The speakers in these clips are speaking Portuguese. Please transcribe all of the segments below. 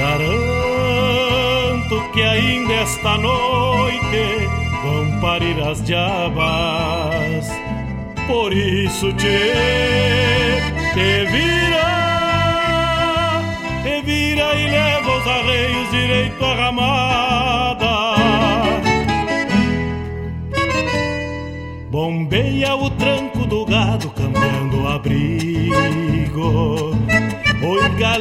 Garanto que ainda esta noite vão parir as diabas. Por isso te, te vira, te vira e leva os arreios direito à ramada.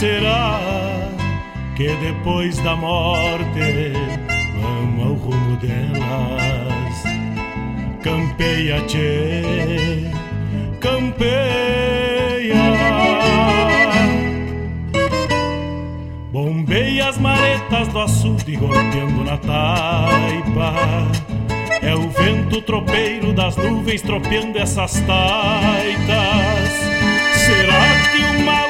Será que depois da morte vamos ao rumo delas? Campeia, tchê, campeia. Bombeia as maretas do açude golpeando na taipa. É o vento tropeiro das nuvens tropeando essas taitas. Será que uma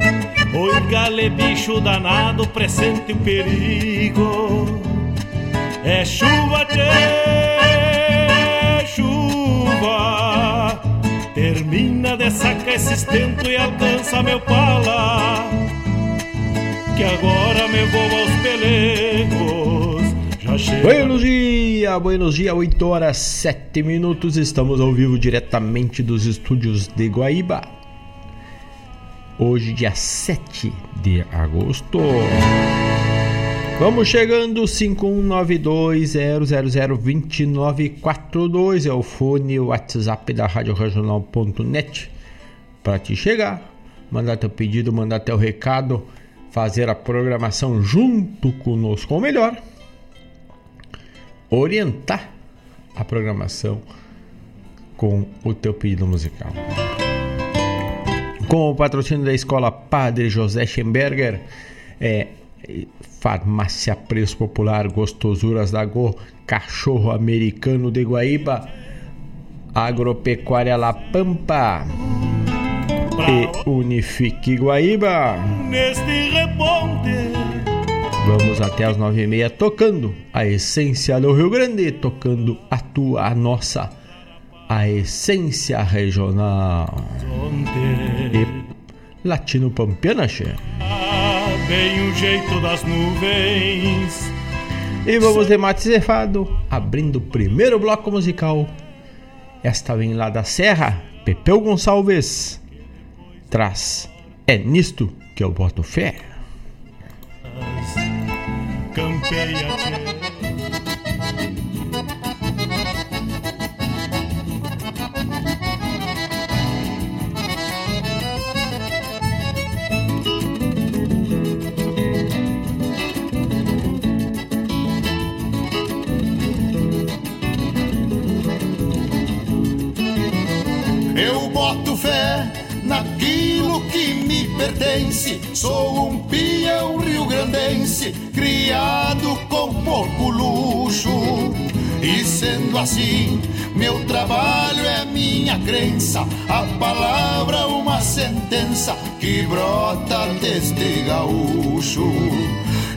Oi, gale, bicho danado, presente o perigo. É chuva, tchê, chuva. Termina de sacar esse estento e alcança meu pala. Que agora me vou aos pelegos. Já chega. Buenos dias, buenos dias, 8 horas 7 minutos. Estamos ao vivo diretamente dos estúdios de Guaíba hoje, dia 7 de agosto. Vamos chegando, 5192-000-2942 é o fone o WhatsApp da Rádio Regional.net para te chegar, mandar teu pedido, mandar teu recado, fazer a programação junto conosco, ou melhor, orientar a programação com o teu pedido musical. Com o patrocínio da Escola Padre José Schemberger, é, Farmácia Preço Popular, Gostosuras da Go, Cachorro Americano de Guaíba, Agropecuária La Pampa e Unifique Guaíba. Vamos até as nove e meia tocando a essência do Rio Grande, tocando a tua, a nossa a essência regional. E latino pampiana, che. Bem o jeito das nuvens. E vamos de mate cefado, abrindo o primeiro bloco musical. Esta vem lá da Serra, Pepeu Gonçalves. Traz. É nisto que eu boto fé. Campeia, pertence. Sou um peão rio-grandense, criado com pouco luxo. E sendo assim, meu trabalho é minha crença, a palavra uma sentença que brota deste gaúcho.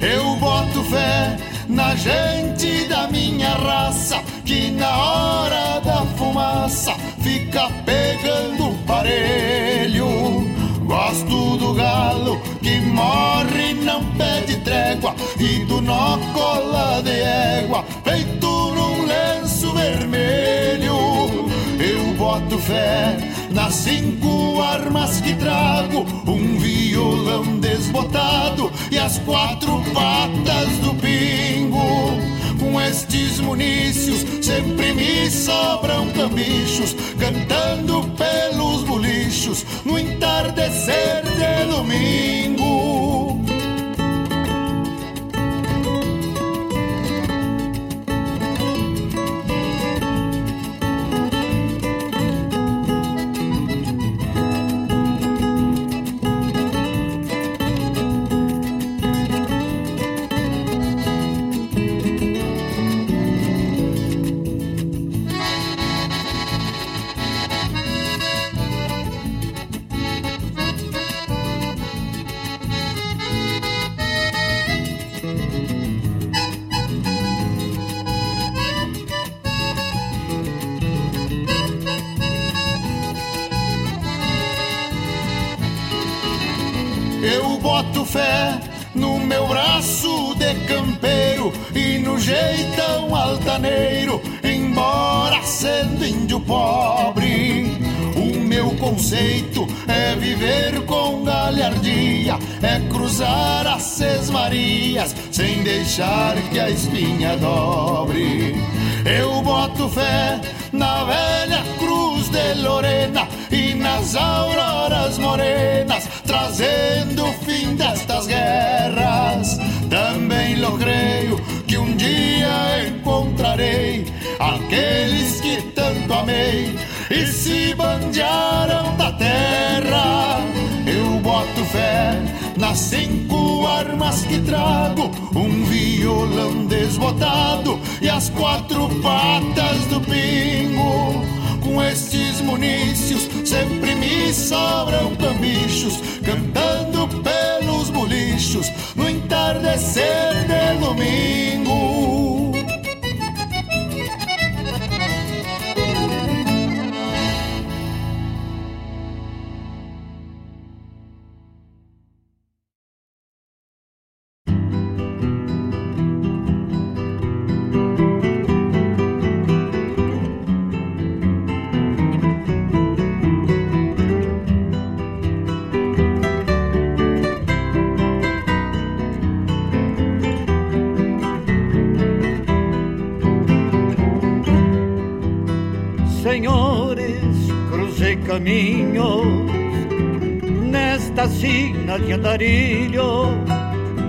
Eu boto fé na gente da minha raça, que na hora da fumaça fica pegando parelho. Gosto do galo que morre e não pede trégua, e do nó cola de égua, feito num lenço vermelho. Eu boto fé nas cinco armas que trago, um violão desbotado e as quatro patas do pingo estes munícios sempre me sobram cambichos, cantando pelos bolichos no entardecer de domingo. Conceito é viver com galhardia, é cruzar as seis marias sem deixar que a espinha dobre. Eu boto fé na velha cruz de Lorena e nas auroras morenas, trazendo o fim destas guerras. Também lo creio que um dia encontrarei aqueles que tanto amei e se bandearam da terra. Eu boto fé nas cinco armas que trago, um violão desbotado e as quatro patas do pingo. Com estes munícios sempre me sobram cambichos, cantando pelos bolichos no entardecer de domingo. Caminhos nesta sina de andarilho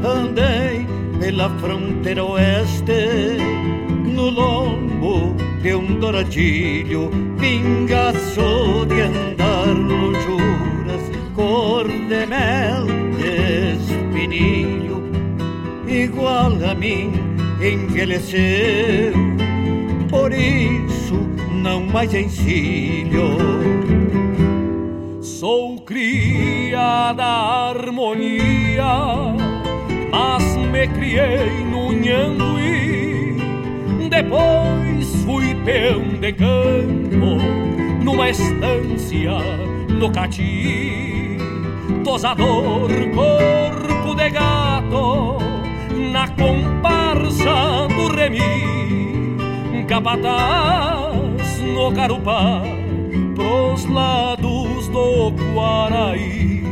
andei pela fronteira oeste no lombo de um douradilho pingaço de andar lonjuras cor de mel de espinilho igual a mim envelheceu por isso não mais encilho cria da harmonia, mas me criei no Nhanguí. Depois fui peão de campo, numa estância no Cati. Tosador, corpo de gato, na comparsa do remi. Capataz no Carupá, pros lados do Guaraí,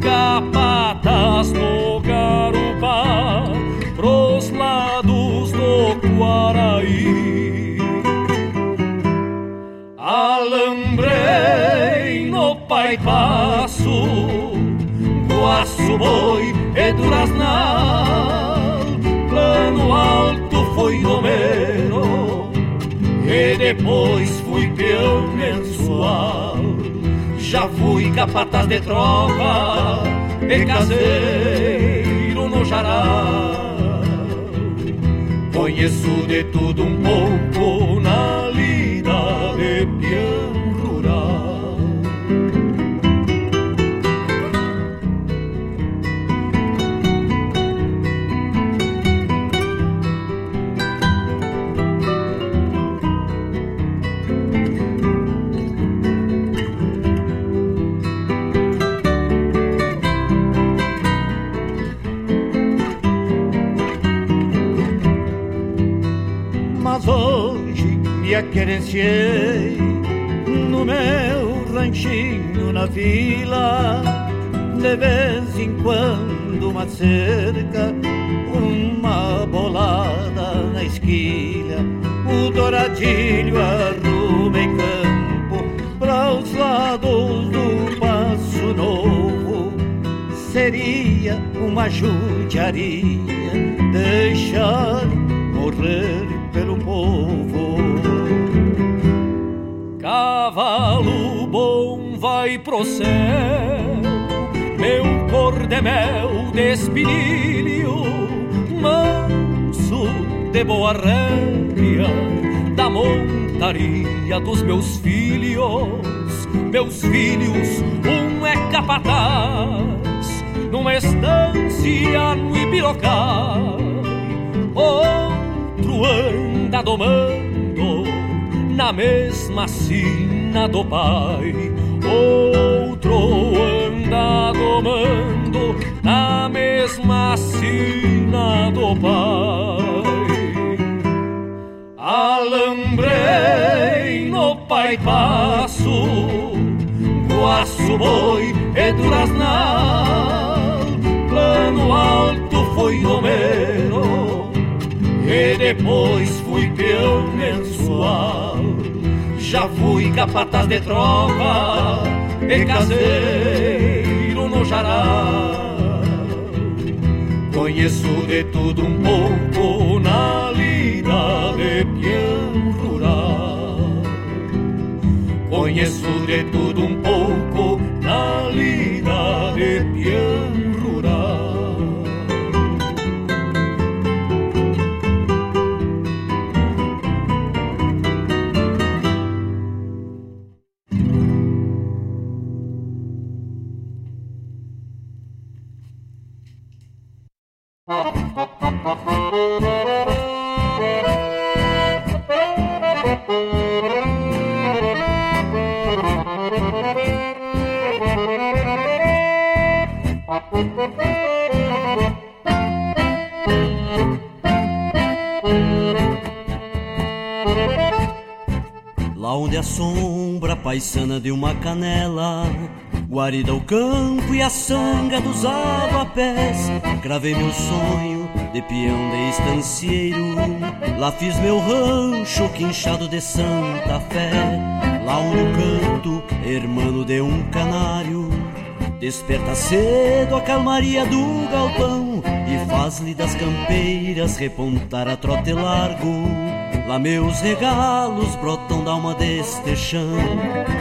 capatas no Garupá, pros lados do Guaraí. Alambrei no Pai Passo, Guaço Boi e Duraznal, plano alto foi Romero, e depois fui peão mensual. Já fui capataz de tropa, de caseiro no jaral. Conheço de tudo um pouco querenciei no meu ranchinho na vila. De vez em quando uma cerca, uma bolada na esquilha. O douradilho arruma em campo para os lados do Passo Novo. Seria uma judiaria deixar céu, meu cor de espinilho, manso de boa rédea, da montaria dos meus filhos. Meus filhos, um é capataz, numa estância no Ibirocá, outro anda domando na mesma sina do pai. Outro anda domando na mesma sina do pai. Alambrei no pai passo, guaço boi e duraznal, plano alto foi número e depois fui peão mensual. Já fui capataz de tropa e caseiro no jaral. Conheço de tudo um pouco na lida de peão rural. Conheço de tudo um pouco na lida de peão Lá onde a sombra paisana de uma canela Guarida o campo e a sanga dos avapés Gravei meu sonho de peão de estancieiro Lá fiz meu rancho quinchado de Santa Fé. Lá onde o canto, hermano de um canário Desperta cedo a calmaria do galpão E faz-lhe das campeiras repontar a trote largo Lá meus regalos brotam da alma deste chão.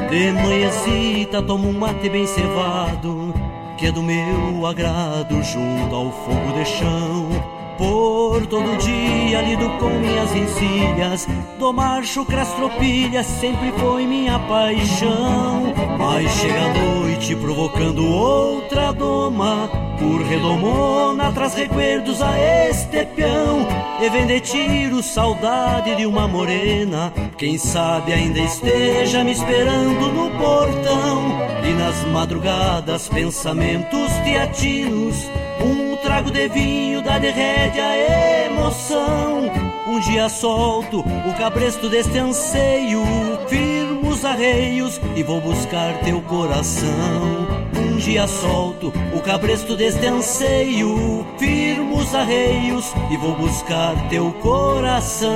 De manhãzita tomo um mate bem cevado Que é do meu agrado junto ao fogo de chão. Por todo dia lido com minhas encilhas Do marcho crastropilha sempre foi minha paixão. Mas chega a noite provocando outra doma Por redomona traz recuerdos a este peão E vende tiro saudade de uma morena Quem sabe ainda esteja me esperando no portão E nas madrugadas pensamentos teatinos um trago de vinho dá de a emoção. Um dia solto o cabresto deste anseio, firmo os arreios e vou buscar teu coração. Dia solto o cabresto deste anseio, firmo os arreios e vou buscar teu coração.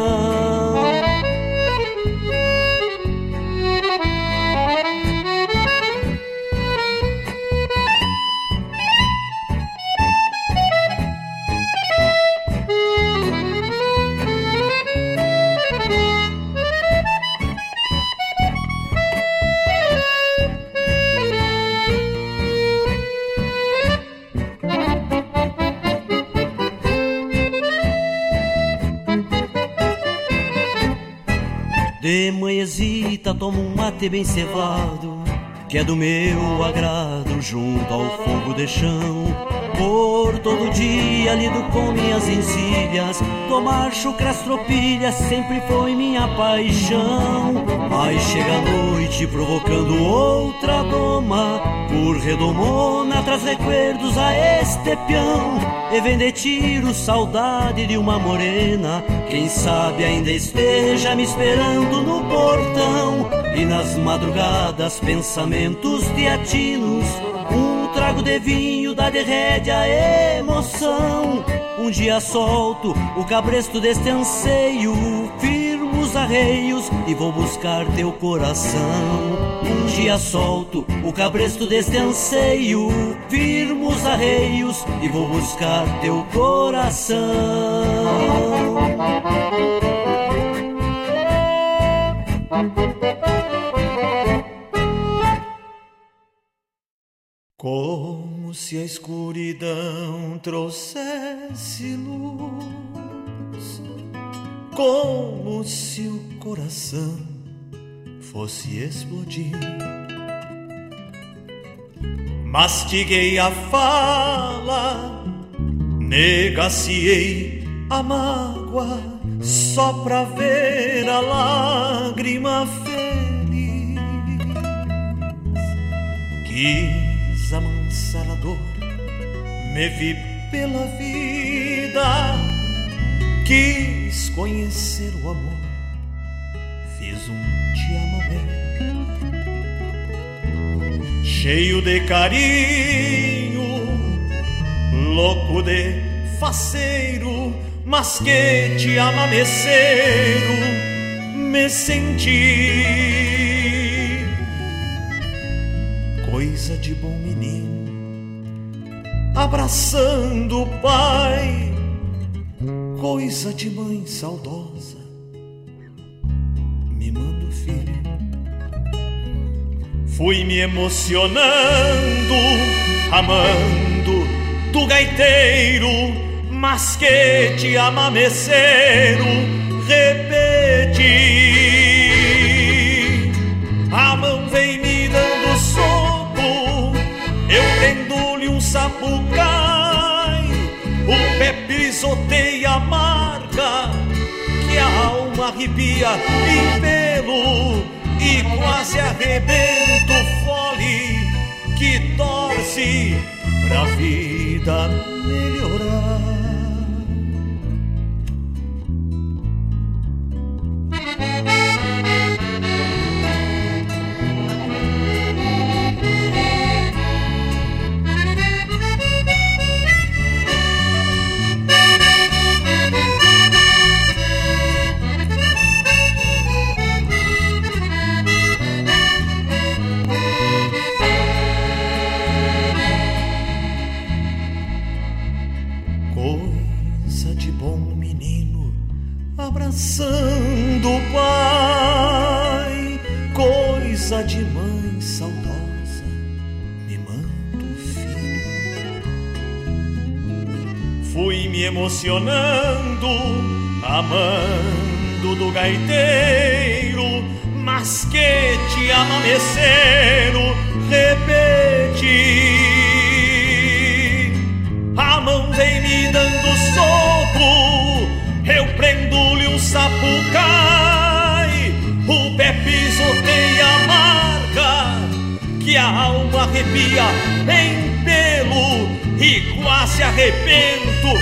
Manhãzita tomo um mate bem cevado Que é do meu agrado junto ao fogo de chão Por todo dia lido com minhas encilhas Do macho crastropilha sempre foi minha paixão. Mas chega a noite provocando outra doma. Por redomona traz recuerdos a este peão. E vende tiro saudade de uma morena. Quem sabe ainda esteja me esperando no portão. E nas madrugadas pensamentos teatinos Um trago de vinho dá de rédea a emoção. Um dia solto o cabresto deste anseio. Firmo os arreios e vou buscar teu coração. Um dia solto o cabresto deste anseio. Firmo os arreios e vou buscar teu coração Se a escuridão trouxesse luz, como se o coração fosse explodir. Mastiguei a fala, negaciei a mágoa, só pra ver a lágrima feliz. Quis amansar pensar a dor, me vi pela vida, quis conhecer o amor, fiz um te amamé, cheio de carinho, louco de faceiro, mas que te amameceiro, me senti coisa de bom menino, abraçando o pai, coisa de mãe saudosa, mimando o filho. Fui me emocionando, amando do gaiteiro, mas que te pisoteia marca, que a alma arrepia em pelo e quase arrebenta o fole que torce pra vida melhorar. Abraçando o pai, coisa de mãe saudosa, mimando o filho. Fui me emocionando, amando do gaiteiro, mas que te amameceram, um sapucai, o pé pisoteia a marca, que a alma arrepia em pelo e quase arrebenta o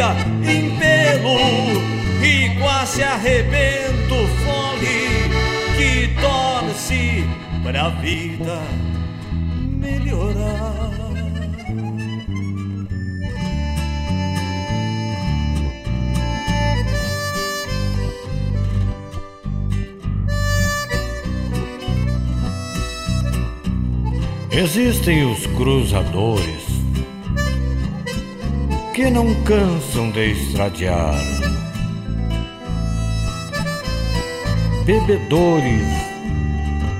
arrepia em pelo e quase arrebenta o fole que torce pra vida melhorar. Existem os cruzadores que não cansam de estradear, bebedores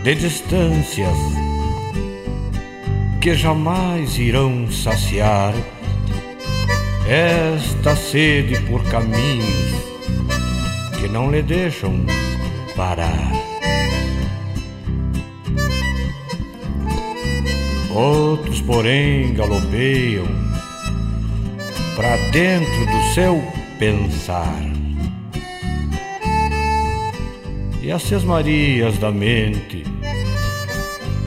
de distâncias que jamais irão saciar esta sede por caminhos que não lhe deixam parar. Outros, porém, galopeiam para dentro do seu pensar. E as sesmarias da mente,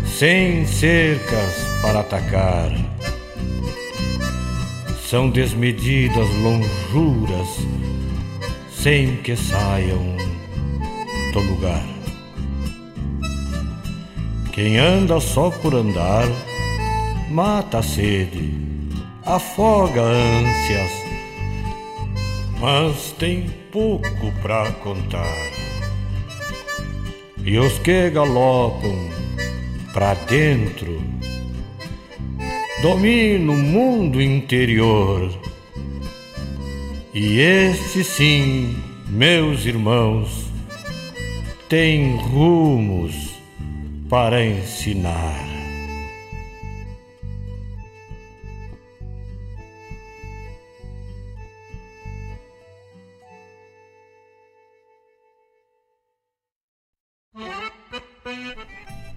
sem cercas para atacar, são desmedidas lonjuras sem que saiam do lugar. Quem anda só por andar, mata a sede, afoga ânsias, mas tem pouco pra contar. E os que galopam pra dentro dominam o mundo interior. E esse sim, meus irmãos, tem rumos para ensinar.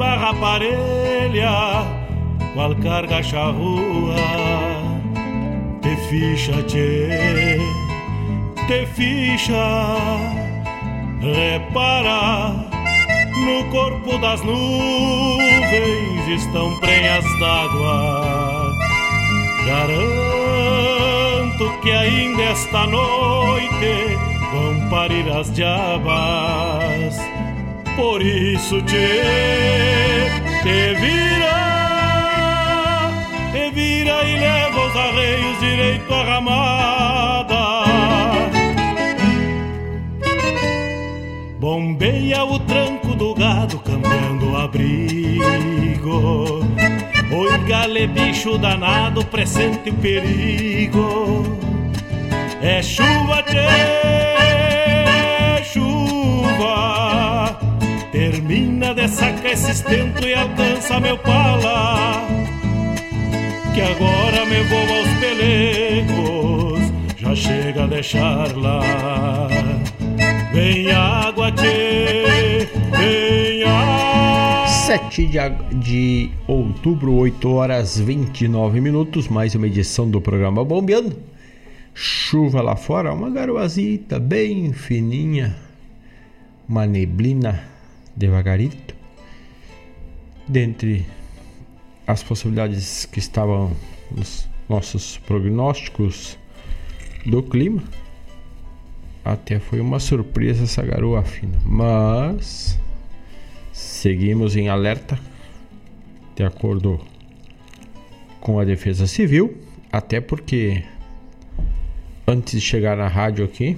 Barra parelha, qual carga charrua. Te ficha, te, te ficha, repara. No corpo das nuvens estão prenhas d'água Garanto que ainda esta noite vão parir as diabas. Por isso te, te vira, te vira e leva os arreios direito à ramada. Bombeia o tranco do gado cambiando o abrigo Oi, gale, bicho danado, presente o perigo. É chuva, tchê, chuva. Termina de sacar esse estento e alcança meu pala. Que agora me vou aos pelecos, já chega a deixar lá. Vem água, tchê, vem água. 7 de, de outubro, 8 horas 29 minutos, mais uma edição do programa Bombeando. Chuva lá fora, uma garoazita bem fininha, uma neblina devagarito. Dentre as possibilidades que estavam nos nossos prognósticos do clima, até foi uma surpresa essa garoa fina, mas Seguimos em alerta, de acordo com a Defesa Civil, até porque antes de chegar na rádio aqui,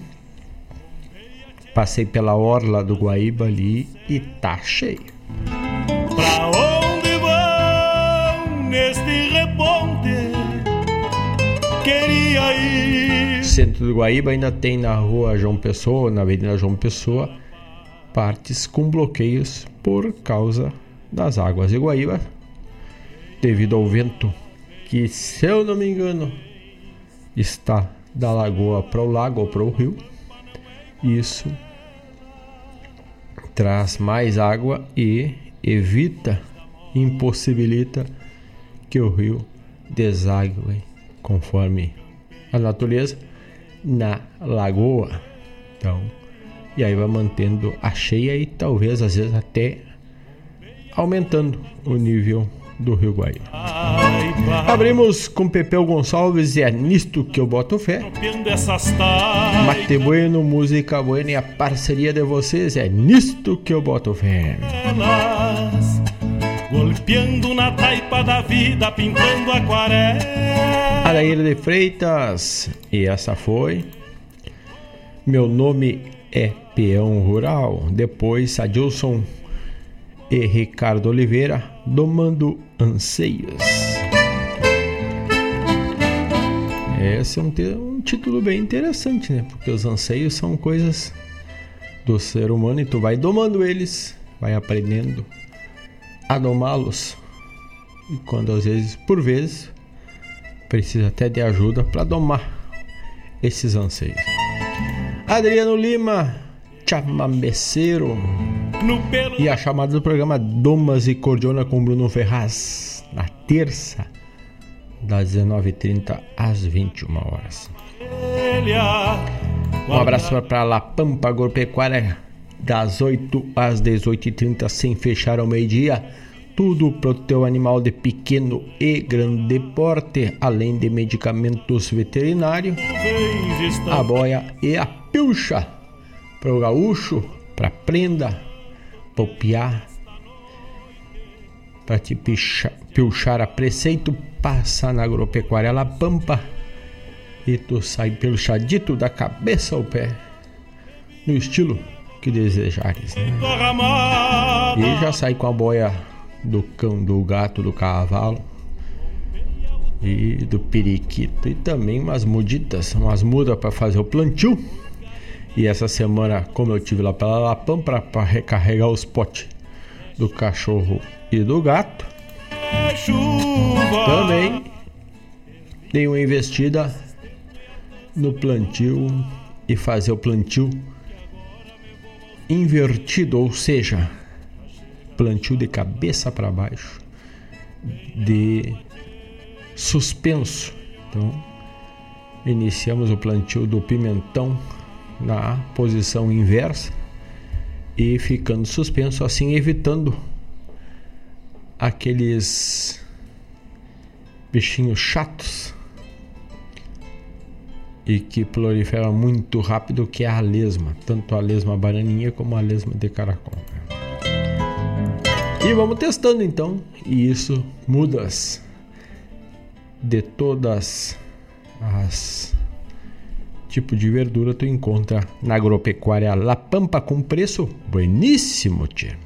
passei pela orla do Guaíba ali e tá cheio. Pra onde vão neste reponte? Queria ir. Centro do Guaíba ainda tem na rua João Pessoa, na Avenida João Pessoa, partes com bloqueios por causa das águas de Guaíba, devido ao vento que, se eu não me engano, está da lagoa para o lago ou para o rio. Isso traz mais água e evita, impossibilita que o rio desague conforme a natureza na lagoa. Então, e aí vai mantendo a cheia e talvez às vezes até aumentando o nível do Rio Guaíba. Abrimos com Pepeu Gonçalves e é nisto que eu boto fé. Mate Bueno, música buena e a parceria de vocês é nisto que eu boto fé. Golpeando na taipa da vida, pintando aquarela. De Freitas, e essa foi. Meu nome é Peão Rural. Depois, Adilson e Ricardo Oliveira, Domando Anseios. Esse é um, um, título bem interessante, né? Porque os anseios são coisas do ser humano e tu vai domando eles, vai aprendendo a domá-los. E quando às vezes, por vezes, precisa até de ajuda para domar esses anseios. Adriano Lima, chamameceiro. E a chamada do programa Domas e Cordiona com Bruno Ferraz, na terça, das 19h30 às 21 horas. Um abraço para La Pampa Agropecuária, das 8 às 18h30, sem fechar ao meio-dia. Tudo para o teu animal de pequeno e grande porte, além de medicamentos veterinários, a boia e a pilcha para o gaúcho, para prenda, piá, para te pilchar a preceito, passa na agropecuária La Pampa e tu sai pilchadito da cabeça ao pé, no estilo que desejares. Né? E já sai com a boia do cão, do gato, do cavalo e do periquito e também umas muditas, umas mudas para fazer o plantio e essa semana, como eu tive lá pela Lapam para recarregar os potes do cachorro e do gato, também dei uma investida no plantio e fazer o plantio invertido, ou seja, plantio de cabeça para baixo, de suspenso. Então, iniciamos o plantio do pimentão na posição inversa e ficando suspenso, assim evitando aqueles bichinhos chatos e que proliferam muito rápido, que é a lesma, tanto a lesma bananinha como a lesma de caracol. E vamos testando então, e isso mudas de todas as tipo de verdura tu encontra na agropecuária La Pampa com preço bueníssimo, tia.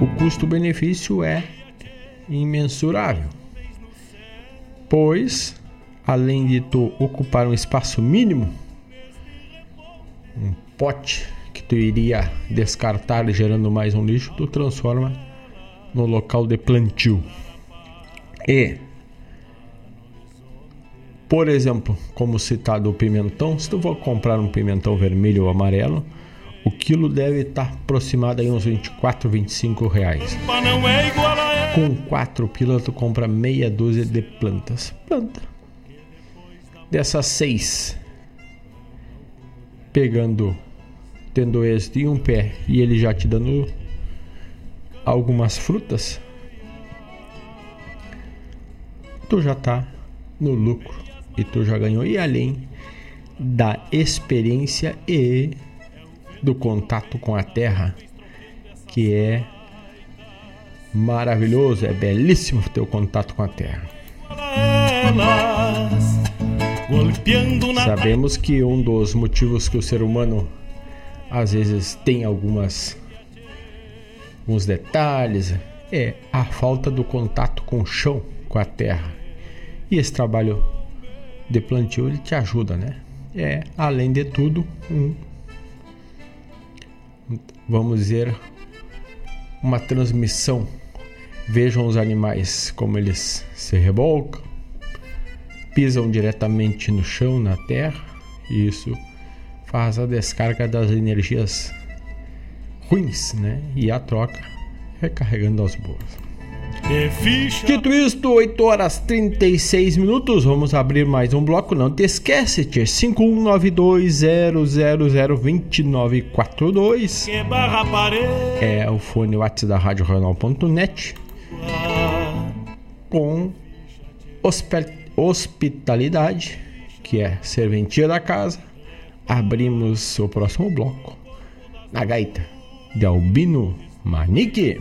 O custo-benefício é imensurável, pois além de tu ocupar um espaço mínimo, um pote que tu iria descartar gerando mais um lixo, tu transforma no local de plantio. E por exemplo, como citado o pimentão, se tu for comprar um pimentão vermelho ou amarelo, o quilo deve estar aproximado aí uns 24, 25 reais. Com 4 pila tu compra meia dúzia de plantas. Planta. Dessas seis, pegando, tendo êxito em um pé e ele já te dando algumas frutas, tu já tá no lucro e tu já ganhou. E além da experiência e do contato com a terra, que é maravilhoso, é belíssimo ter o contato com a terra. Sabemos que um dos motivos que o ser humano às vezes tem algumas alguns detalhes é a falta do contato com o chão, com a terra. E esse trabalho de plantio ele te ajuda, né? É, além de tudo, um, vamos dizer, uma transmissão. Vejam os animais como eles se rebolcam, pisam diretamente no chão, na terra, e isso faz a descarga das energias ruins, né? E a troca recarregando as boas. Dito isto, 8 horas 36 minutos, vamos abrir mais um bloco. Não te esquece, tchê, 51920002942 é o fone WhatsApp da Rádio Jornal.net com hospitalidade, que é serventia da casa. Abrimos o próximo bloco na gaita de Albino Manique.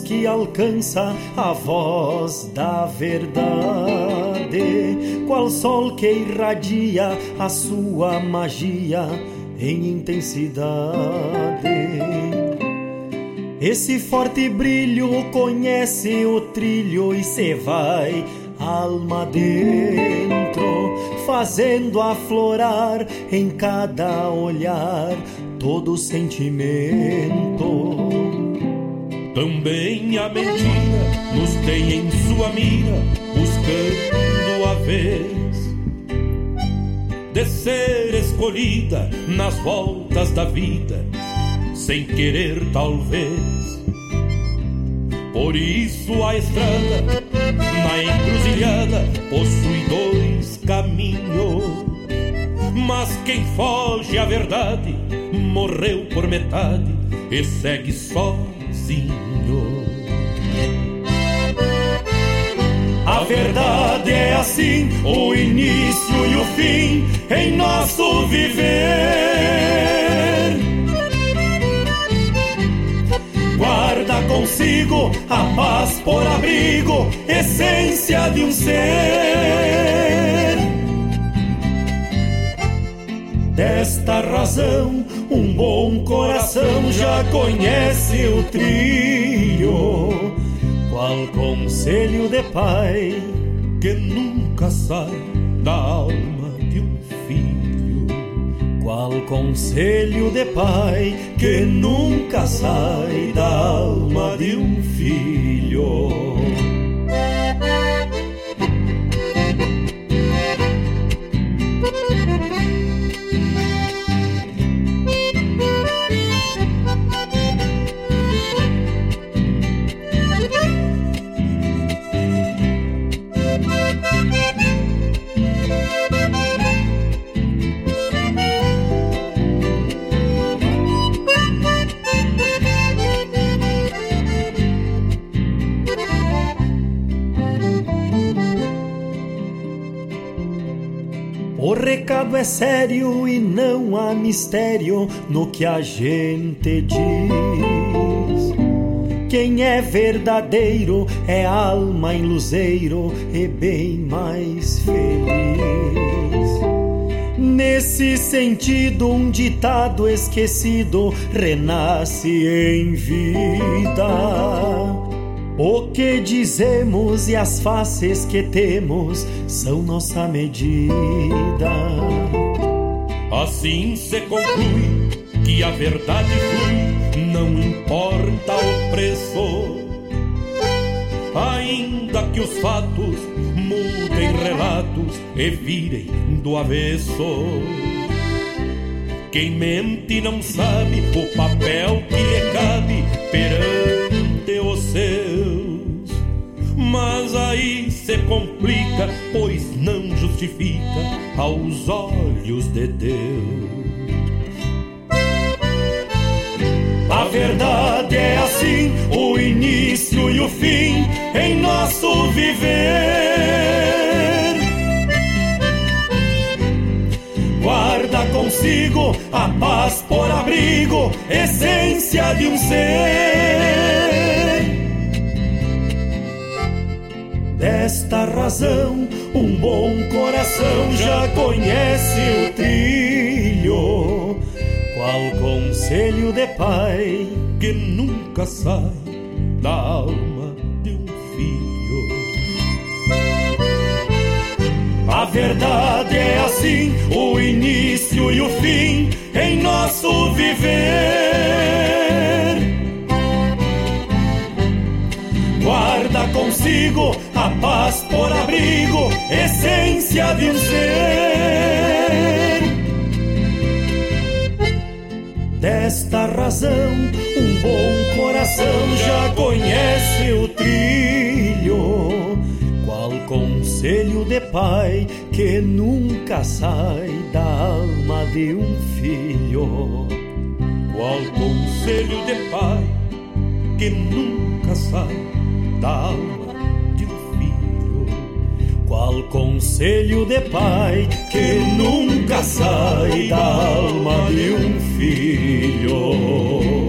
Que alcança a voz da verdade, qual sol que irradia a sua magia em intensidade. Esse forte brilho conhece o trilho e se vai alma dentro, fazendo aflorar em cada olhar todo sentimento. Também a mentira nos tem em sua mira, buscando a vez de ser escolhida nas voltas da vida, sem querer talvez. Por isso a estrada, na encruzilhada, possui dois caminhos Mas quem foge à verdade morreu por metade e segue sozinho. A verdade é assim, o início e o fim em nosso viver. Guarda consigo a paz por abrigo, essência de um ser. Desta razão, um bom coração já conhece o trilho. Qual conselho de pai que nunca sai da alma de um filho? Qual conselho de pai que nunca sai da alma de um filho? Recado é sério e não há mistério no que a gente diz. Quem é verdadeiro é alma em luzeiro e bem mais feliz. Nesse sentido, um ditado esquecido renasce em vida o que dizemos e as faces que temos são nossa medida. Assim se conclui que a verdade flui, não importa o preço. Ainda que os fatos mudem relatos e virem do avesso. Quem mente não sabe o papel que lhe cabe perante o seu mas aí se complica, pois não justifica aos olhos de Deus. A verdade é assim, o início e o fim em nosso viver. Guarda consigo a paz por abrigo, essência de um ser. Desta razão, um bom coração já conhece o trilho. Qual conselho de pai que nunca sai da alma de um filho? A verdade é assim, o início e o fim em nosso viver. Guarda consigo a paz por abrigo, essência de um ser. Desta razão, um bom coração já conhece o trilho. Qual conselho de pai que nunca sai da alma de um filho? Qual conselho de pai que nunca sai da alma de um filho. Qual conselho de pai que nunca sai da alma de um filho.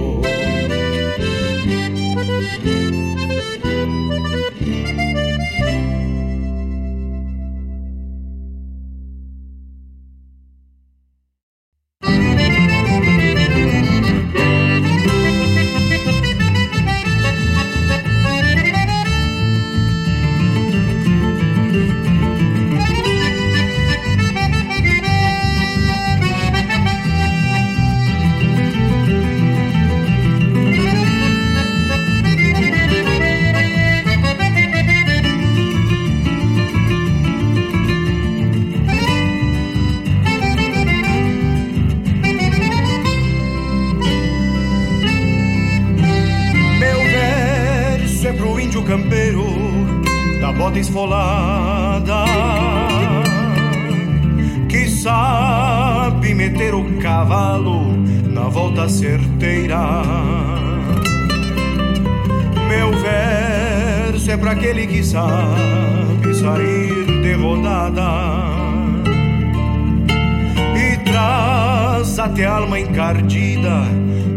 Traz até a alma encardida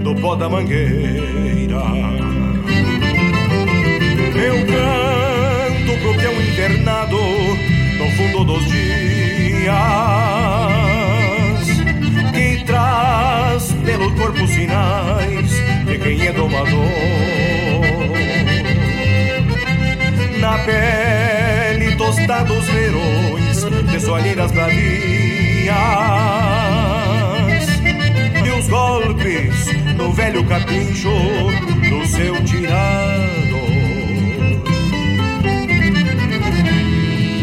do pó da mangueira. Meu canto pro peão internado no fundo dos dias que traz pelo corpo sinais de quem é domador. Na pele tostados verões de soalheiras bravias golpes no velho capincho do seu tirado.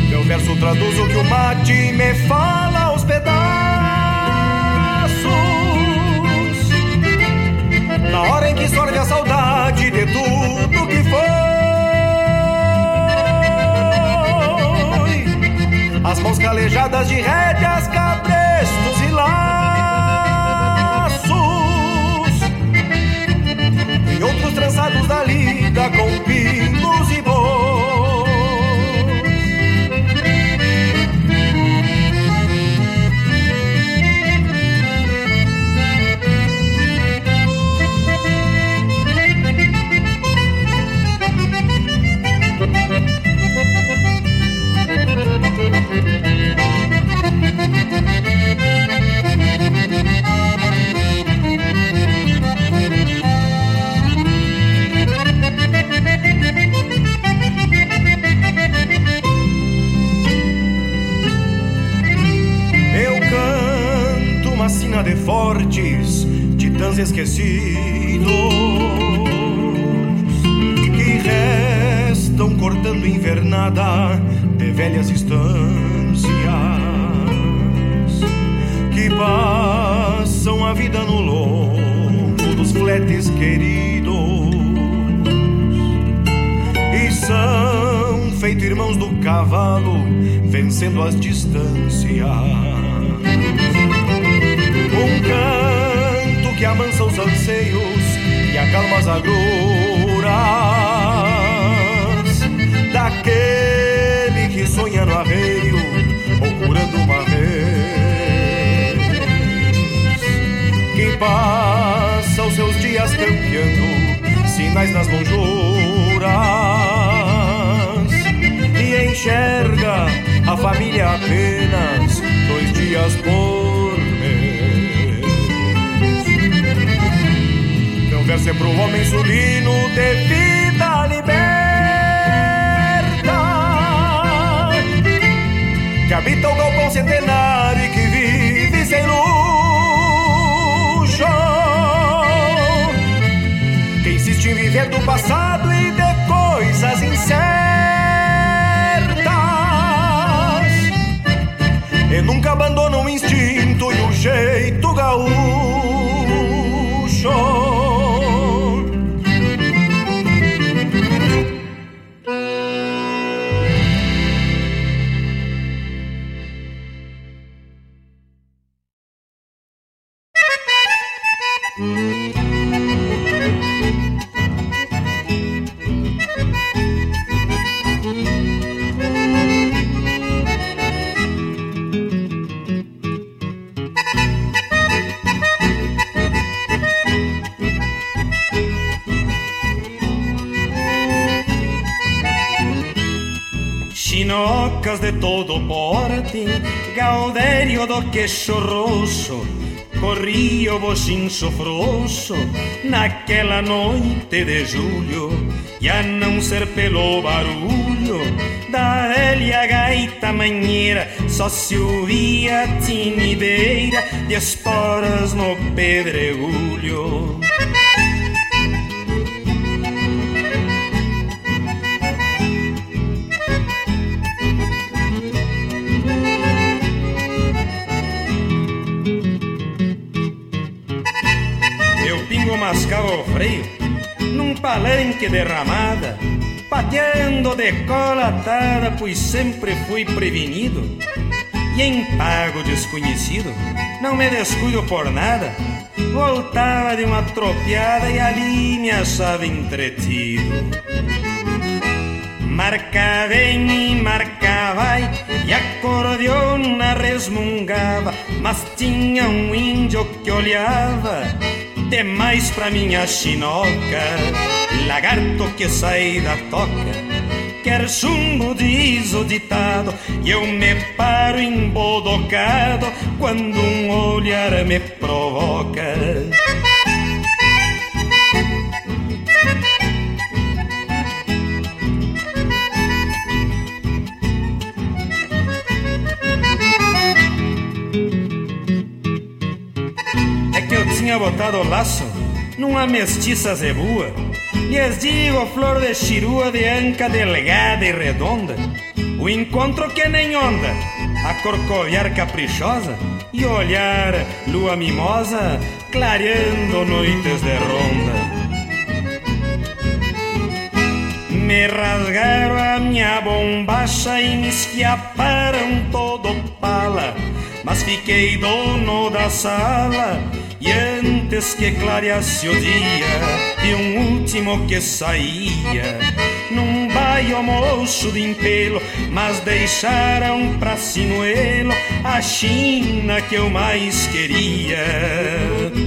Meu verso traduz o que o mate me fala aos pedaços. Na hora em que sorve a saudade de tudo que foi. As mãos calejadas de rédeas, cabrestos e laços. Trançados da lida com pinos e bois. Fortes titãs esquecidos que restam cortando invernada de velhas estâncias que passam a vida no lombo dos fletes queridos e são feito irmãos do cavalo vencendo as distâncias canto que amansa os anseios e acalma as agruras. Daquele que sonha no arreio procurando uma vez. Que passa os seus dias campeando sinais nas lonjuras. E enxerga a família apenas dois dias por É pro homem sulino de vida liberta que habita o galpão centenário e que vive sem luxo. Que insiste em viver do passado e de coisas incertas. E nunca abandona o instinto do queixo roxo, corria o bochincho frouxo naquela noite de julho, e a não ser pelo barulho da velha gaita manheira, só se ouvia a tinideira de esporas no pedregulho. Derramada, pateando de cola atada, pois sempre fui prevenido. E em pago desconhecido, não me descuido por nada. Voltava de uma tropiada e ali me achava entretido. Marca vem e marca vai E a cordiona resmungava Mas tinha um índio que olhava Demais pra minha chinoca Lagarto que sai da toca quer chumbo, diz o ditado, e eu me paro embodocado quando um olhar me provoca. É que eu tinha botado o laço numa mestiça zebua lhes digo, flor de chirua de anca delgada e redonda, o encontro que nem onda, a corcoviar caprichosa e olhar lua mimosa clareando noites de ronda. Me rasgaram a minha bombacha e me esfiaparam todo pala, mas fiquei dono da sala e antes que clareasse o dia Vi um último que saía Num baio moço de impelo Mas deixaram pra sinuelo A China que eu mais queria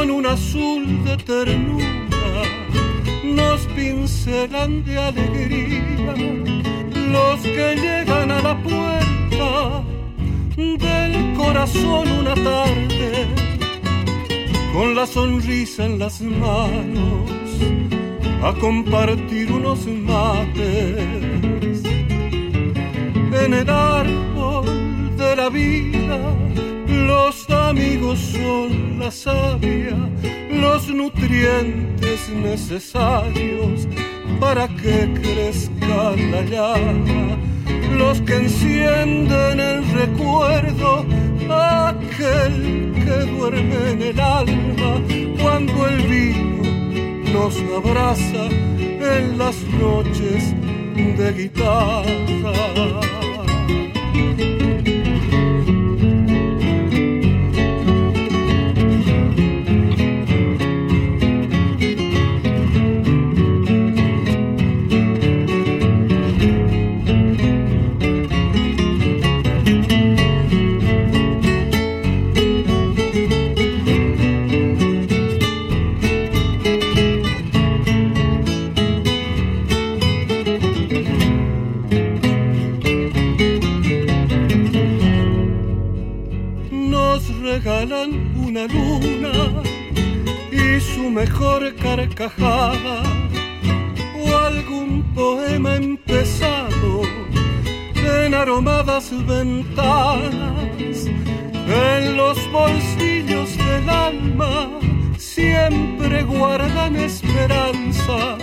con un azul de ternura nos pincelan de alegría los que llegan a la puerta del corazón una tarde con la sonrisa en las manos a compartir unos mates. En el árbol de la vida los amigos son la savia, los nutrientes necesarios para que crezca la llama, los que encienden el recuerdo, aquel que duerme en el alma cuando el vino nos abraza en las noches de guitarra. Mejor carcajada o algún poema empezado en aromadas ventanas en los bolsillos del alma siempre guardan esperanzas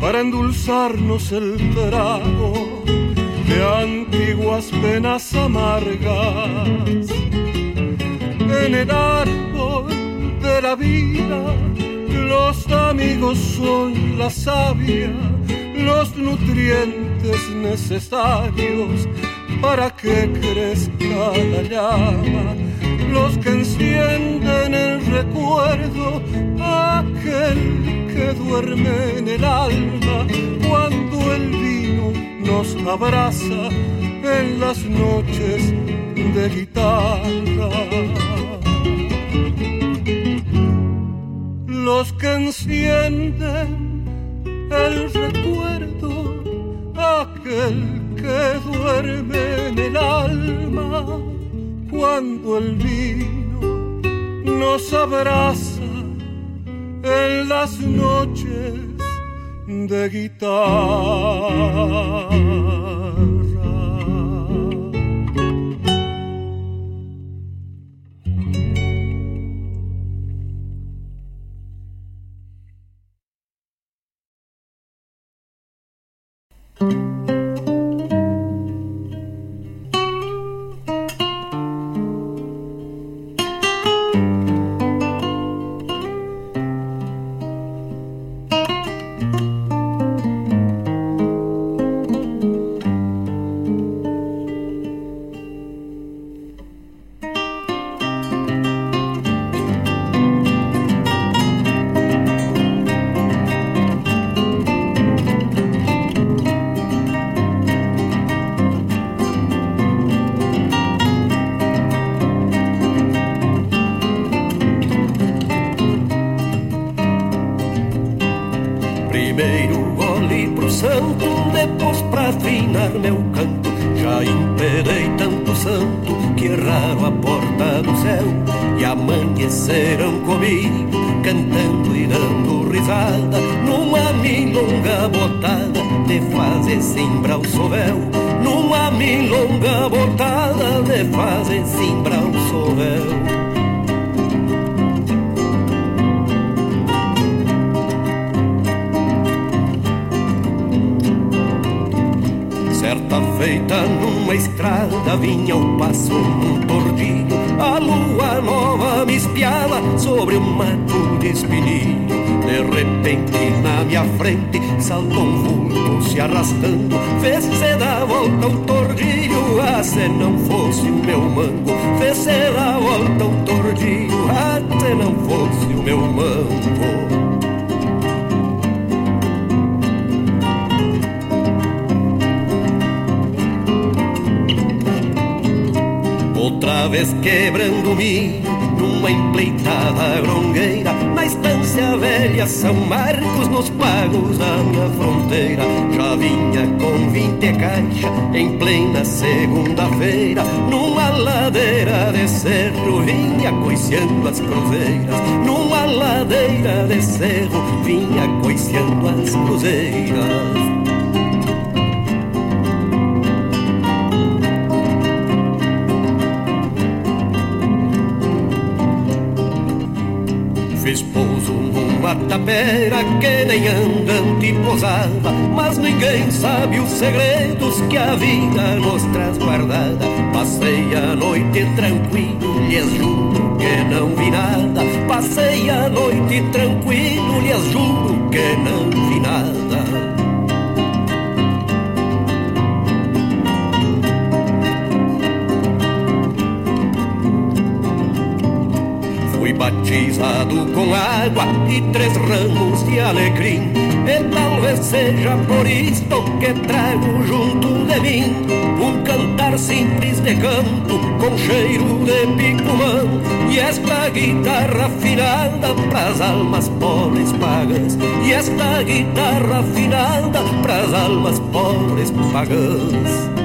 para endulzarnos el trago de antiguas penas amargas en el árbol de la vida. Los amigos son la savia, los nutrientes necesarios para que crezca la llama. Los que encienden el recuerdo, aquel que duerme en el alma cuando el vino nos abraza en las noches de guitarra. Los que encienden el recuerdo, aquel que duerme en el alma cuando el vino nos abraza en las noches de guitarra. A noite tranquilo, lhes juro que não vi nada batizado com água e três ramos de alecrim. E talvez seja por isto que trago junto de mim um cantar simples de canto com cheiro de picumã. E esta guitarra afinada pras almas pobres pagas. E esta guitarra afinada pras almas pobres pagas.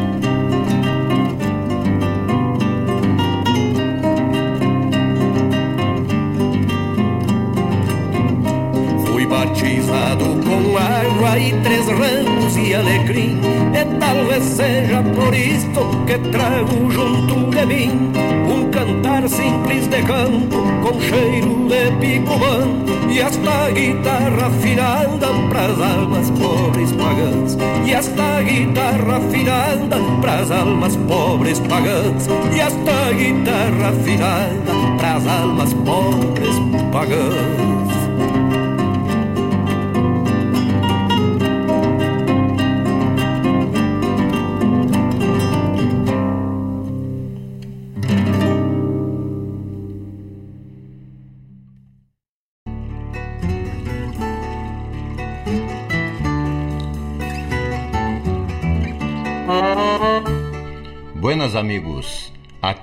Talvez seja por isto que trago junto de mim um cantar simples de canto com cheiro de picumã. E esta guitarra afinada pras almas pobres pagãs. E esta guitarra afinada pras almas pobres pagãs. E esta guitarra afinada pras almas pobres pagãs.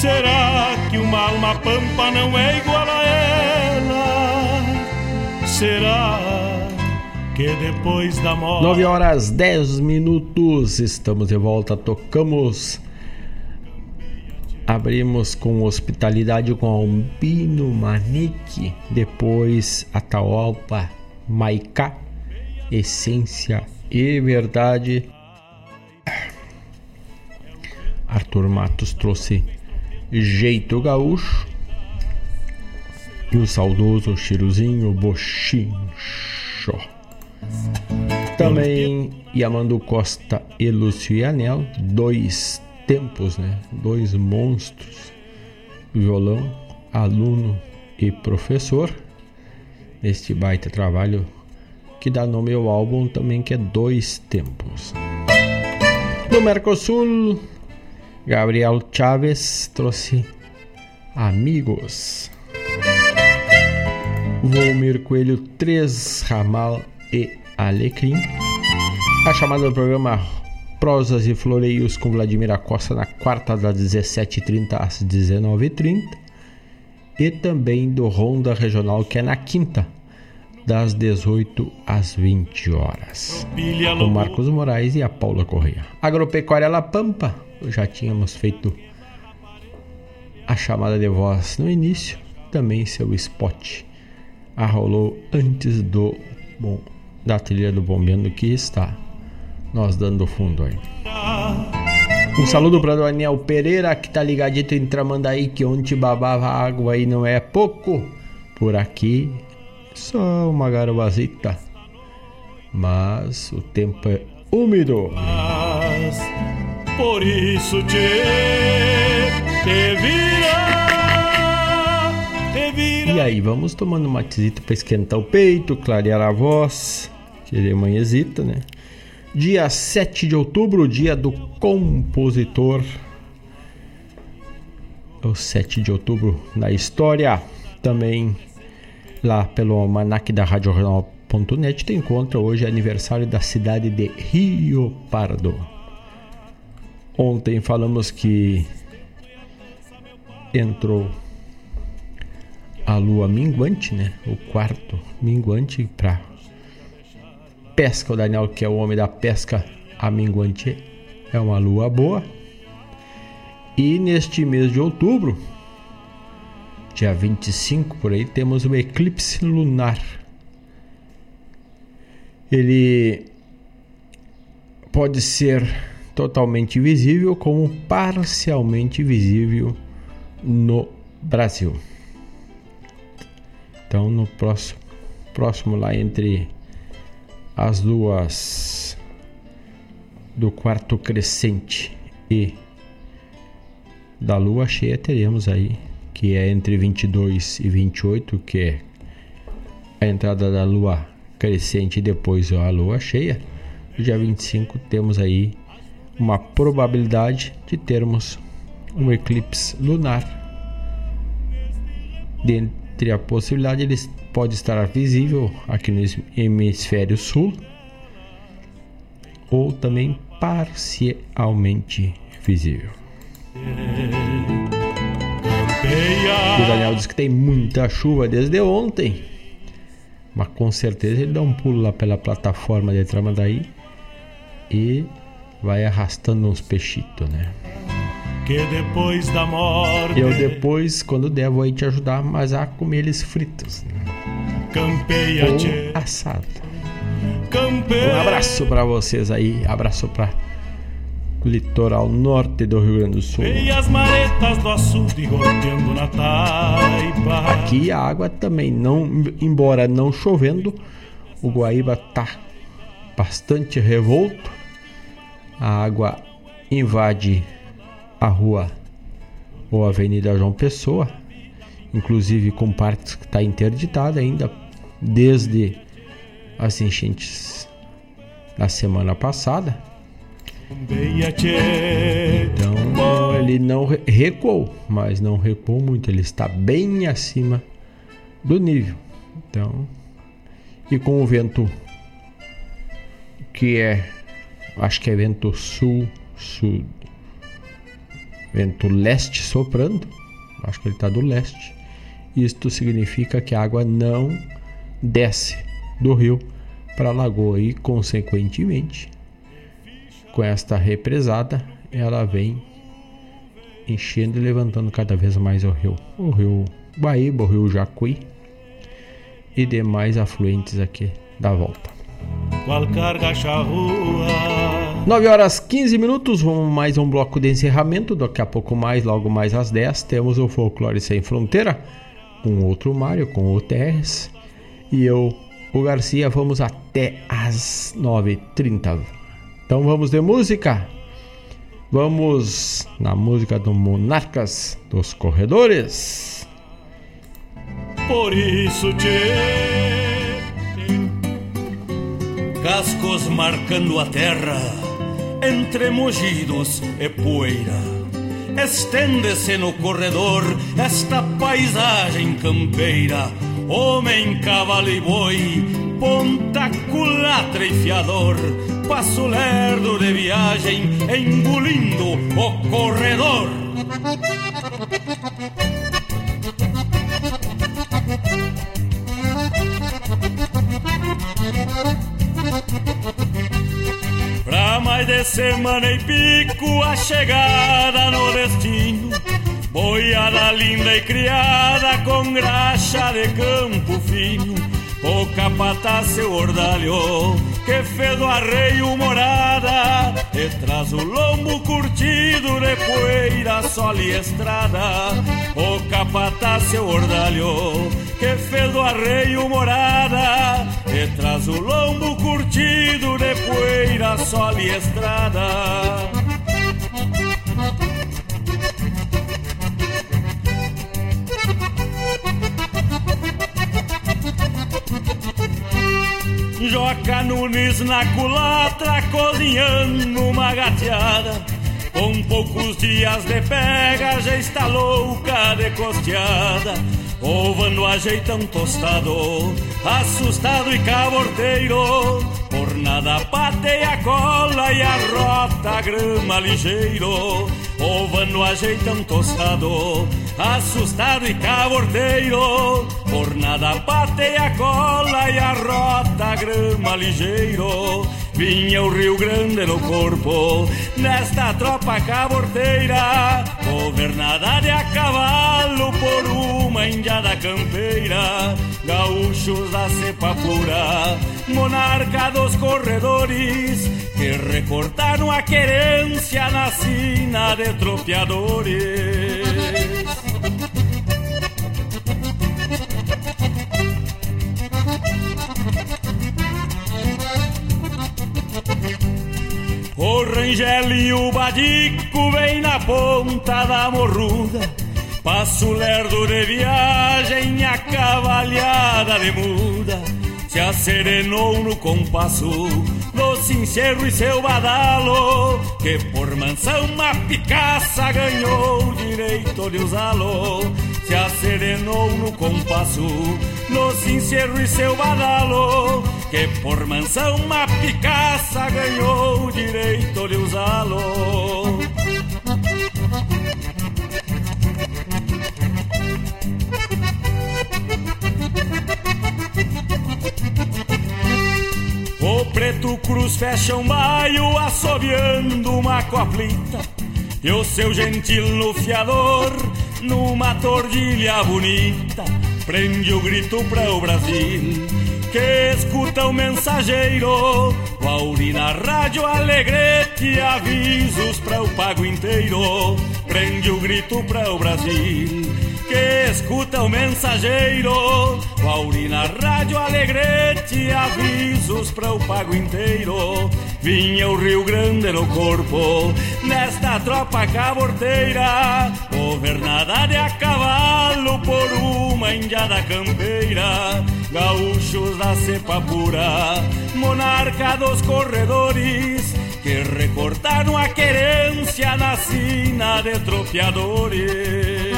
Será que uma alma pampa não é igual a ela? Será que depois da morte. 9 horas 10 minutos, estamos de volta, tocamos. Abrimos com hospitalidade com Albino Manique, depois Ataopa Maicá, Essência e Verdade. Arthur Matos trouxe Jeito Gaúcho e o saudoso Chiruzinho Bochincho. Também Yamando Costa e Lúcio Anel, dois tempos, né? Dois monstros, violão, aluno e professor. Neste baita trabalho que dá nome ao álbum também que é Dois Tempos. No Mercosul, Gabriel Chaves trouxe Amigos. Volmir Coelho, Três Ramal e Alecrim. A chamada do programa Prosas e Floreios com Vladimir Acosta na quarta das 17h30 às 19h30. E também do Ronda Regional, que é na quinta, das 18 às 20 horas. Com Marcos Moraes e a Paula Correia. Agropecuária La Pampa, já tínhamos feito a chamada de voz no início, também seu spot arrolou antes do bom da trilha do bombeando que está nós dando fundo aí. Um saludo para Daniel Pereira que tá ligadito em Tramandaí que ontem babava água aí não é pouco. Por aqui só uma garobazita. Mas o tempo é úmido. Mas por isso te, te vira, te vira. E aí, vamos tomando uma tizita para esquentar o peito, clarear a voz. Que é manhãzita, né? Dia 7 de outubro, dia do compositor. É o 7 de outubro na história. Também lá pelo almanac da Rádio Jornal.net tem encontra hoje aniversário da cidade de Rio Pardo. Ontem falamos que entrou a lua minguante, né? O quarto minguante para pesca. O Daniel, que é o homem da pesca, a minguante é uma lua boa. E neste mês de outubro, dia 25 por aí, temos o eclipse lunar. Ele pode ser totalmente visível como parcialmente visível no Brasil. Então no próximo, próximo lá entre as luas do quarto crescente e da lua cheia teremos aí que é entre 22 e 28 que é a entrada da lua crescente e depois a lua cheia dia 25 temos aí uma probabilidade de termos um eclipse lunar dentre a possibilidade ele pode estar visível aqui no hemisfério sul ou também parcialmente visível. O Daniel diz que tem muita chuva desde ontem, mas com certeza ele dá um pulo lá pela plataforma de Tramandaí e vai arrastando uns peixitos, né? Que depois da morte. Eu depois, quando der, vou aí te ajudar, mas a comer eles fritos. Né? Campeia Ou assado. Um abraço para vocês aí, abraço para litoral norte do Rio Grande do Sul. Aqui a água também não, embora não chovendo, o Guaíba tá bastante revolto. A água invade a rua ou Avenida João Pessoa, inclusive com partes que está interditada ainda desde as enchentes da semana passada. Então ele não recuou, mas não recuou muito, ele está bem acima do nível. Então, e com o vento que é, acho que é vento sul sul, vento leste soprando, acho que ele está do leste. Isto significa que a água não desce do rio para a lagoa e, consequentemente, com esta represada, ela vem enchendo e levantando cada vez mais o rio. O rio Guaíba, o rio Jacuí e demais afluentes aqui da volta. Qual carga charrua? 9 horas 15 minutos, vamos mais um bloco de encerramento. Daqui a pouco mais, logo mais às 10, temos o Folclore Sem Fronteira com outro Mário, com o Terres. E eu, o Garcia, vamos até às 9h30. Então vamos de música. Vamos na música do Monarcas dos Corredores. Por isso te cascos marcando a terra entre mugidos e poeira. Estende-se no corredor esta paisagem campeira, homem, cavalo e boi, ponta, culatra e fiador, passo lerdo de viagem, engolindo o corredor. Mais de semana e pico a chegada no destino. Boiada linda e criada com graxa de campo fino O capataz seu ordalho que fez do arreio morada. E traz o lombo curtido de poeira, sol e estrada. O capataz seu ordalho que fez do arreio morada. E traz o lombo curtido de poeira, sol e estrada Joca Nunes na culatra, cozinhando uma gateada. Com poucos dias de pega, já está louca de costeada. Ovando ajeita um tostado, assustado e caborteiro. Por nada pateia a cola e arrota a grama ligeiro. Ovando ajeita um tostado, assustado e caborteiro. Por nada pateia a cola e arrota a grama ligeiro. Vinha o Rio Grande no corpo, nesta tropa caborteira, governada de a cavalo por indiada campeira, gaúchos da cepa pura, monarca dos corredores, que recortaram a querência na sina de tropeadores. O Rangel e o Badico vem na ponta da morruda Passo lerdo de viagem, a cavalhada de muda. Se acerenou no compasso do sincero e seu badalo Que por mansão uma picaça ganhou o direito de usá-lo. Se acerenou no compasso no sincero e seu badalo Que por mansão uma picaça ganhou o direito de usá-lo O preto cruz fecha um baio assobiando uma coplita E o seu gentil no fiador numa tordilha bonita Prende o grito para o Brasil Que escuta o mensageiro Guauri na rádio alegrete Avisos para o pago inteiro Prende o grito para o Brasil que escuta o mensageiro. Guauri na rádio alegrete Avisos para o pago inteiro. Vinha o Rio Grande no corpo Nesta tropa caborteira. Governada de a cavalo Por uma indiada campeira. Gaúchos da cepa pura Monarca dos corredores que recortaram a querência na sina de tropeadores.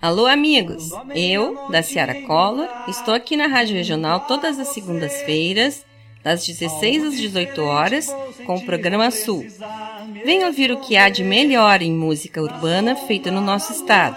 Alô, amigos! Eu, da Ciara Collor, estou aqui na Rádio Regional todas as segundas-feiras, das 16 às 18 horas, com o programa Sul. Venha ouvir o que há de melhor em música urbana feita no nosso estado,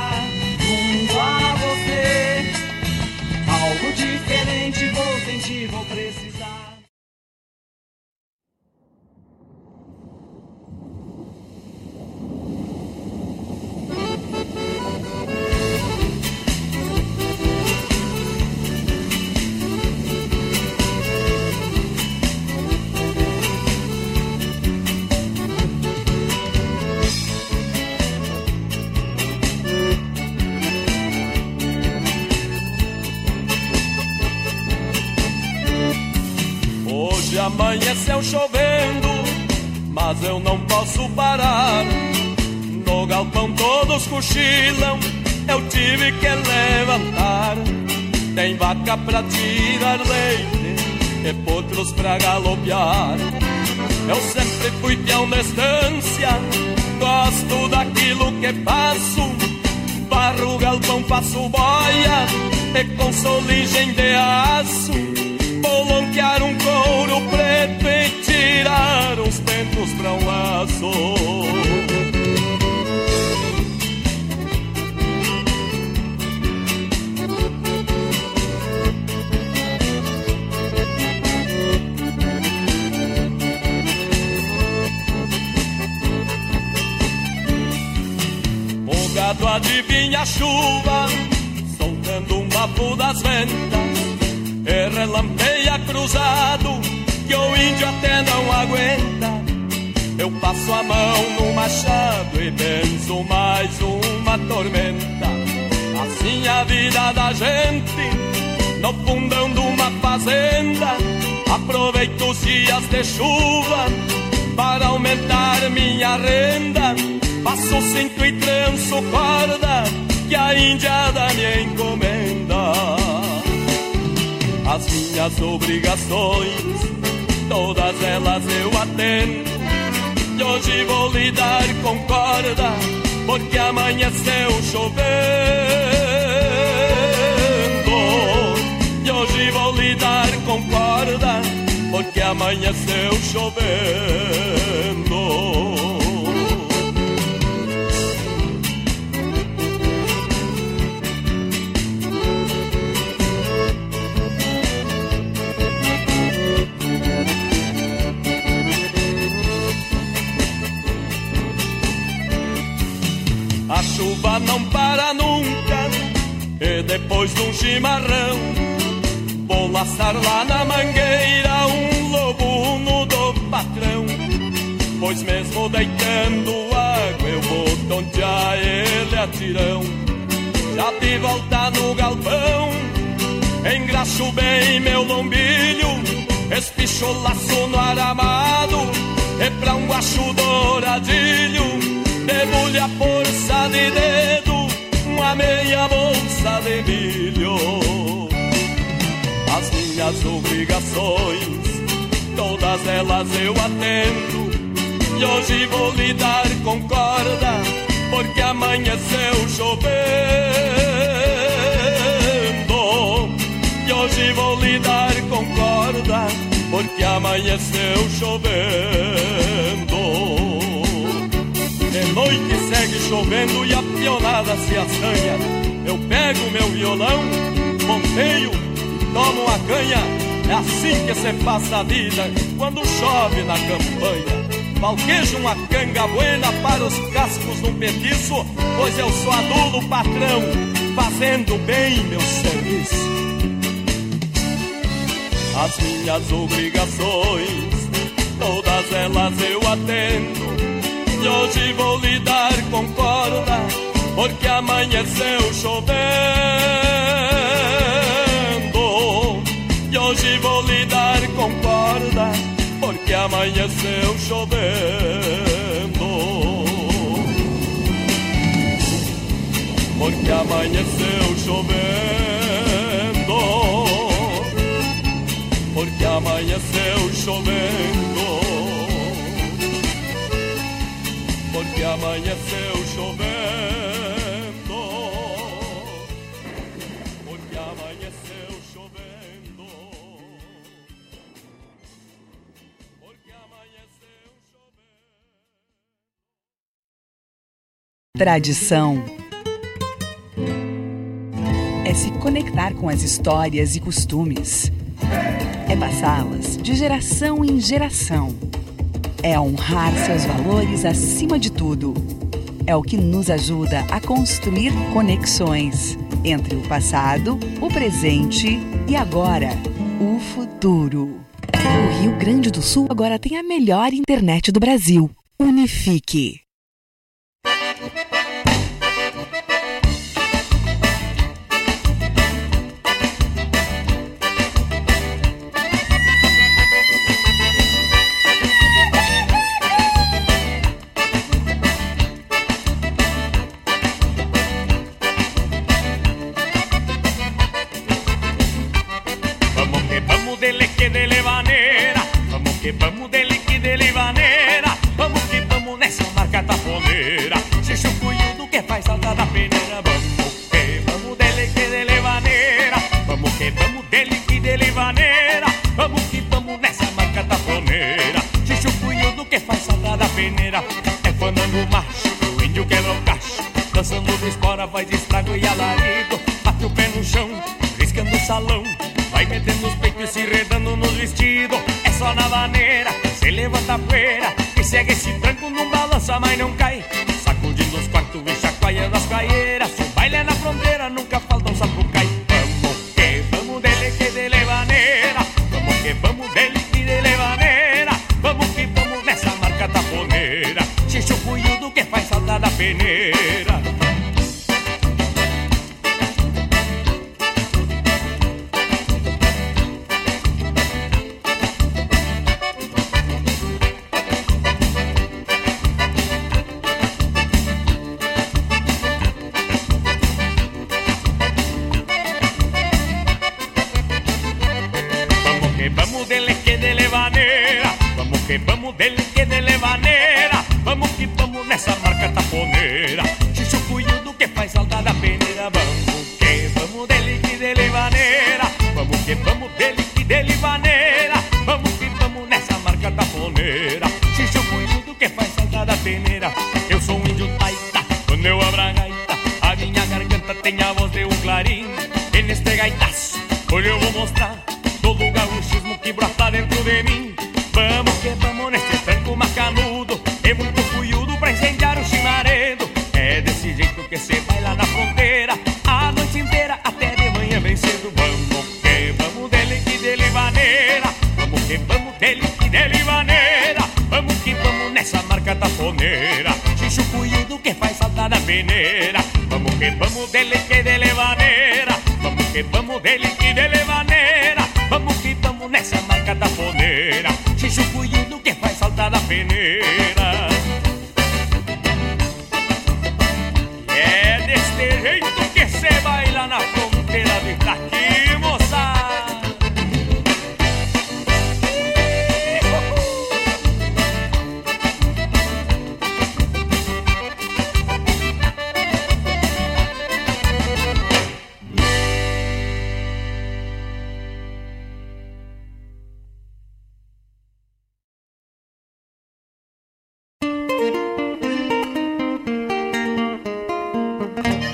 Eu tive que levantar. Tem vaca pra tirar leite e potros pra galopear. Eu sempre fui peão de estância, gosto daquilo que faço. Barro galpão, faço boia e com soligem de aço Bolonquear um couro preto e tirar os tentos pra um laço O gado adivinha a chuva Soltando um bafo das ventas e relampeia cruzado que o índio até não aguenta. Eu passo a mão no machado e benzo mais uma tormenta. Assim a vida da gente, no fundão de uma fazenda. Aproveito os dias de chuva para aumentar minha renda. Passo cinto e tranço corda que a índia me encomenda as minhas obrigações, todas elas eu atendo. E hoje vou lidar com corda, porque amanheceu chovendo. E hoje vou lidar com corda, porque amanheceu chovendo. Chuva não para nunca. E depois de um chimarrão Vou laçar lá na mangueira Um lobo do patrão. Pois mesmo deitando água Eu vou tontear ele a tirão. Já de volta no galpão Engraxo bem meu lombilho Espicho laço no aramado E pra um guacho douradilho debulhe a força de dedo, uma meia bolsa de milho. As minhas obrigações, todas elas eu atendo, e hoje vou lidar com corda, porque amanheceu chovendo. E hoje vou lidar com corda, porque amanheceu chovendo. Noite segue chovendo e a pionada se assanha. Eu pego meu violão, ponteio e tomo uma canha. É assim que se passa a vida quando chove na campanha. Falquejo uma canga buena para os cascos num petiço, pois eu sou adulo patrão, fazendo bem meu serviço. As minhas obrigações, todas elas eu atendo hoje vou lidar com corda, porque amanheceu chovendo. E hoje vou lidar com corda, porque amanheceu chovendo. Porque amanheceu chovendo. Porque amanheceu chovendo que amanheceu chovendo. Porque amanheceu chovendo. Porque amanheceu chovendo. Tradição é se conectar com as histórias e costumes. É passá-las de geração em geração é honrar seus valores acima de tudo. É o que nos ajuda a construir conexões entre o passado, o presente e agora, o futuro. O Rio Grande do Sul agora tem a melhor internet do Brasil. Unifique. levanta a poeira. E segue esse tranco, não balança, mas não cai.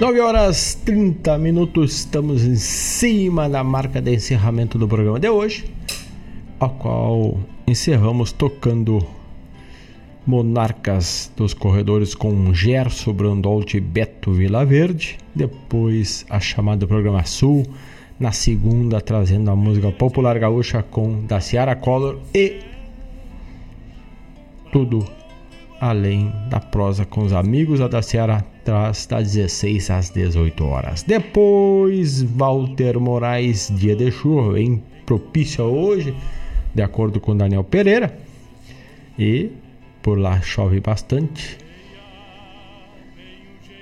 9 horas 30 minutos, estamos em cima da marca de encerramento do programa de hoje, ao qual encerramos tocando Monarcas dos Corredores com Gerson Brandolt e Beto Vilaverde. Depois a chamada Programa Sul. Na segunda, trazendo a música popular gaúcha com da Ciara Collor e tudo além da prosa com os amigos. A da Ciara traz das 16 às 18 horas. Depois, Walter Moraes, dia de chuva, bem propício hoje, de acordo com Daniel Pereira. E por lá chove bastante.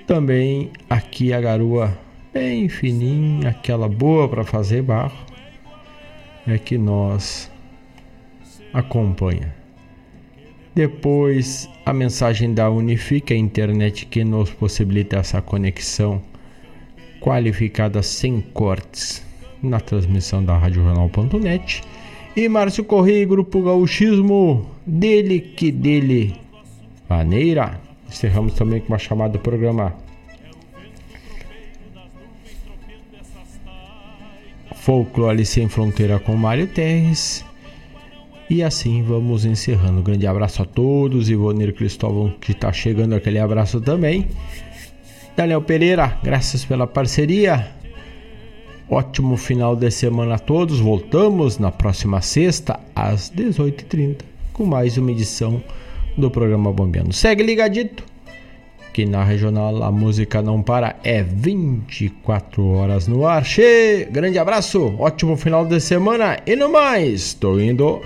Também aqui a garoa bem fininha, aquela boa para fazer barro, é que nós acompanha. Depois a mensagem da Unifica, a internet que nos possibilita essa conexão qualificada sem cortes na transmissão da Rádio Jornal.net. E Márcio Correia, Grupo Gauchismo, dele que dele maneira. Encerramos também com uma chamada do programa Folclore Sem Fronteira com Mário Terres. E assim vamos encerrando. Um grande abraço a todos. Ivonir Cristóvão, que está chegando, aquele abraço também. Daniel Pereira, graças pela parceria. Ótimo final de semana a todos. Voltamos na próxima sexta, às 18h30, com mais uma edição do programa Bombeando. Segue ligadito, que na regional a música não para, é 24 horas no ar. Che, grande abraço, ótimo final de semana e no mais, tô indo.